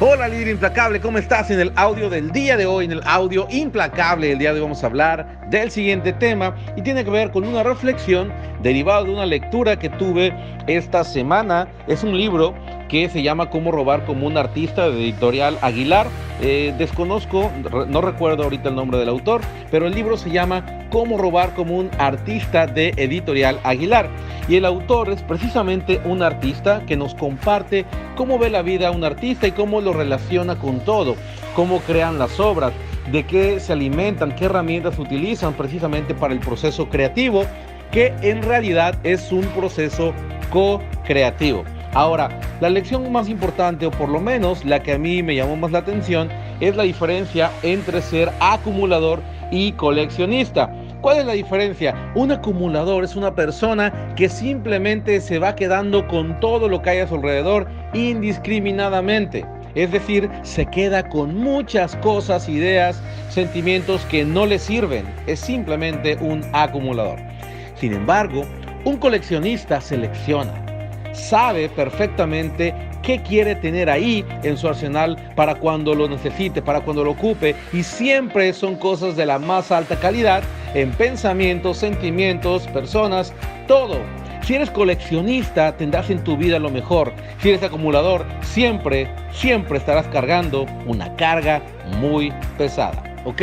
Hola líder implacable, ¿cómo estás? En el audio del día de hoy, en el audio implacable del día de hoy vamos a hablar del siguiente tema y tiene que ver con una reflexión derivada de una lectura que tuve esta semana. Es un libro que se llama Cómo robar como un artista de editorial Aguilar. Eh, desconozco, no recuerdo ahorita el nombre del autor, pero el libro se llama Cómo robar como un artista de editorial Aguilar. Y el autor es precisamente un artista que nos comparte cómo ve la vida un artista y cómo lo relaciona con todo, cómo crean las obras, de qué se alimentan, qué herramientas utilizan precisamente para el proceso creativo, que en realidad es un proceso co-creativo. Ahora, la lección más importante, o por lo menos la que a mí me llamó más la atención, es la diferencia entre ser acumulador y coleccionista. ¿Cuál es la diferencia? Un acumulador es una persona que simplemente se va quedando con todo lo que hay a su alrededor indiscriminadamente. Es decir, se queda con muchas cosas, ideas, sentimientos que no le sirven. Es simplemente un acumulador. Sin embargo, un coleccionista selecciona sabe perfectamente qué quiere tener ahí en su arsenal para cuando lo necesite, para cuando lo ocupe. Y siempre son cosas de la más alta calidad en pensamientos, sentimientos, personas, todo. Si eres coleccionista, tendrás en tu vida lo mejor. Si eres acumulador, siempre, siempre estarás cargando una carga muy pesada. ¿Ok?